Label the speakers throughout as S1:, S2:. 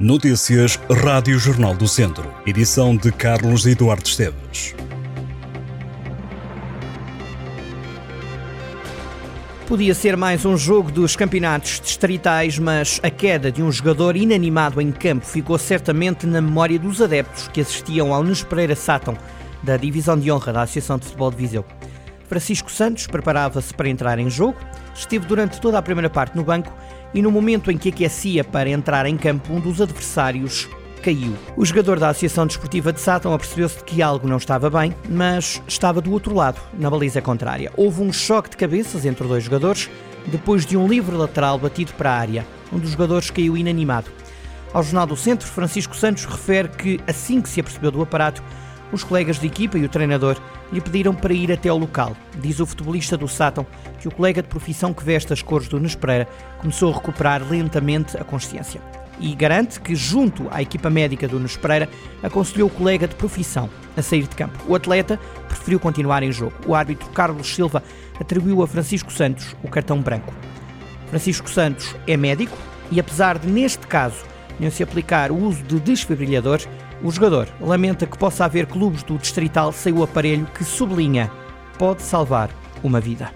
S1: Notícias Rádio Jornal do Centro. Edição de Carlos Eduardo Esteves.
S2: Podia ser mais um jogo dos campeonatos distritais, mas a queda de um jogador inanimado em campo ficou certamente na memória dos adeptos que assistiam ao Nunes Pereira Sátão, da Divisão de Honra da Associação de Futebol de Viseu. Francisco Santos preparava-se para entrar em jogo, esteve durante toda a primeira parte no banco e no momento em que aquecia para entrar em campo, um dos adversários caiu. O jogador da Associação Desportiva de Sátão apercebeu-se de que algo não estava bem, mas estava do outro lado, na baliza contrária. Houve um choque de cabeças entre dois jogadores, depois de um livre lateral batido para a área. Um dos jogadores caiu inanimado. Ao Jornal do Centro, Francisco Santos refere que, assim que se apercebeu do aparato, os colegas de equipa e o treinador lhe pediram para ir até ao local. Diz o futebolista do Sátão que o colega de profissão que veste as cores do Nespreira começou a recuperar lentamente a consciência. E garante que, junto à equipa médica do Nespreira, aconselhou o colega de profissão a sair de campo. O atleta preferiu continuar em jogo. O árbitro Carlos Silva atribuiu a Francisco Santos o cartão branco. Francisco Santos é médico e, apesar de, neste caso, não se aplicar o uso de desfibrilhadores, o jogador lamenta que possa haver clubes do Distrital sem o aparelho que sublinha pode salvar uma vida.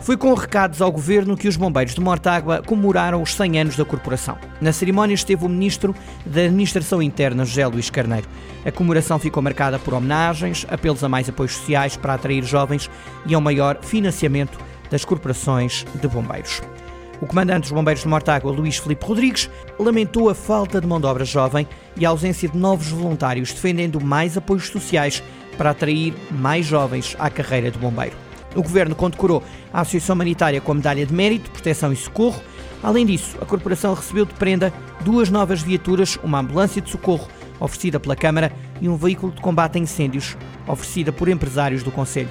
S2: Foi com recados ao governo que os bombeiros de Mortágua comemoraram os 100 anos da corporação. Na cerimónia esteve o ministro da Administração Interna, José Luís Carneiro. A comemoração ficou marcada por homenagens, apelos a mais apoios sociais para atrair jovens e ao maior financiamento das corporações de bombeiros. O comandante dos Bombeiros de Mortágua, Luís Felipe Rodrigues, lamentou a falta de mão de obra jovem e a ausência de novos voluntários, defendendo mais apoios sociais para atrair mais jovens à carreira de bombeiro. O governo condecorou a Associação Humanitária com a Medalha de Mérito, Proteção e Socorro. Além disso, a corporação recebeu de prenda duas novas viaturas, uma ambulância de socorro oferecida pela Câmara e um veículo de combate a incêndios oferecida por empresários do Conselho.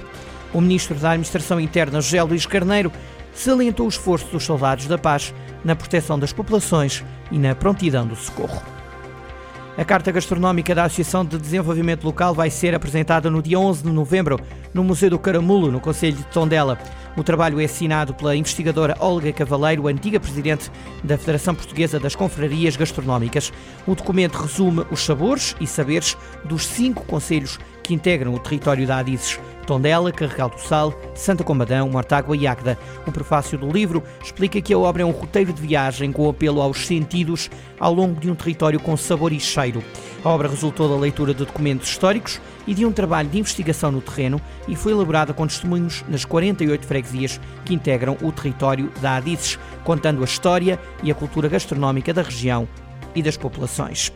S2: O ministro da Administração Interna, José Luís Carneiro, salientou o esforço dos soldados da paz na proteção das populações e na prontidão do socorro. A Carta Gastronómica da Associação de Desenvolvimento Local vai ser apresentada no dia 11 de novembro no Museu do Caramulo, no Conselho de Tondela. O trabalho é assinado pela investigadora Olga Cavaleiro, antiga presidente da Federação Portuguesa das Confrarias Gastronómicas. O documento resume os sabores e saberes dos cinco conselhos que integram o território da Adizes. Tondela, Carregal do Sal, Santa Combadão, Mortágua e Águeda. O prefácio do livro explica que a obra é um roteiro de viagem com apelo aos sentidos ao longo de um território com sabor e cheiro. A obra resultou da leitura de documentos históricos e de um trabalho de investigação no terreno e foi elaborada com testemunhos nas 48 freguesias que integram o território da Adizes, contando a história e a cultura gastronómica da região e das populações.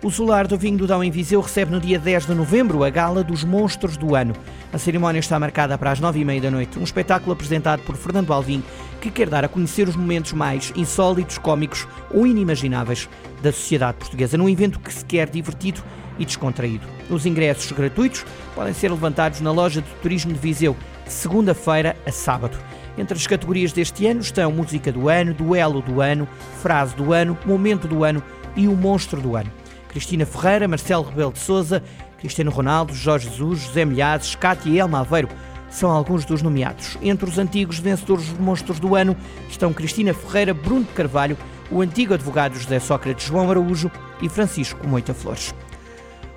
S2: O Solar do Vinho do Dão em Viseu recebe no dia 10 de novembro a Gala dos Monstros do Ano. A cerimónia está marcada para as 9h30 da noite, um espetáculo apresentado por Fernando Alvim, que quer dar a conhecer os momentos mais insólitos, cómicos ou inimagináveis da sociedade portuguesa, num evento que se quer divertido e descontraído. Os ingressos gratuitos podem ser levantados na loja de turismo de Viseu, de segunda-feira a sábado. Entre as categorias deste ano estão Música do Ano, Duelo do Ano, Frase do Ano, Momento do Ano e o Monstro do Ano. Cristina Ferreira, Marcelo Rebelo de Souza, Cristiano Ronaldo, Jorge Jesus, José Milhazes, Cátia e Elma Aveiro são alguns dos nomeados. Entre os antigos vencedores dos monstros do ano estão Cristina Ferreira, Bruno de Carvalho, o antigo advogado José Sócrates João Araújo e Francisco Moita Flores.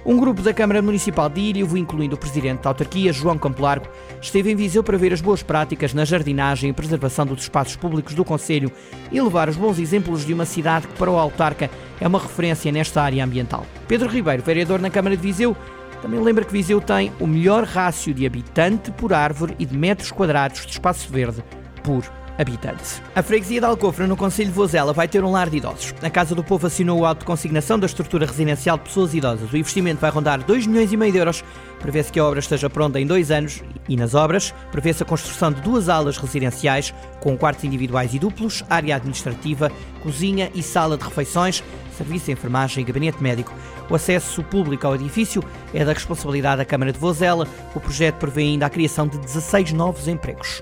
S2: Um grupo da Câmara Municipal de Ilho, incluindo o Presidente da Autarquia, João Campo Largo, esteve em Viseu para ver as boas práticas na jardinagem e preservação dos espaços públicos do Conselho e levar os bons exemplos de uma cidade que, para o autarca, é uma referência nesta área ambiental. Pedro Ribeiro, vereador na Câmara de Viseu, também lembra que Viseu tem o melhor rácio de habitante por árvore e de metros quadrados de espaço verde por habitantes. A freguesia de Alcofra, no Conselho de Vozela, vai ter um lar de idosos. A Casa do Povo assinou o auto de consignação da estrutura residencial de pessoas idosas. O investimento vai rondar 2 milhões e meio de euros. Prevê-se que a obra esteja pronta em dois anos e nas obras prevê-se a construção de duas alas residenciais com quartos individuais e duplos, área administrativa, cozinha e sala de refeições, serviço de enfermagem e gabinete médico. O acesso público ao edifício é da responsabilidade da Câmara de Vozela. O projeto prevê ainda a criação de 16 novos empregos.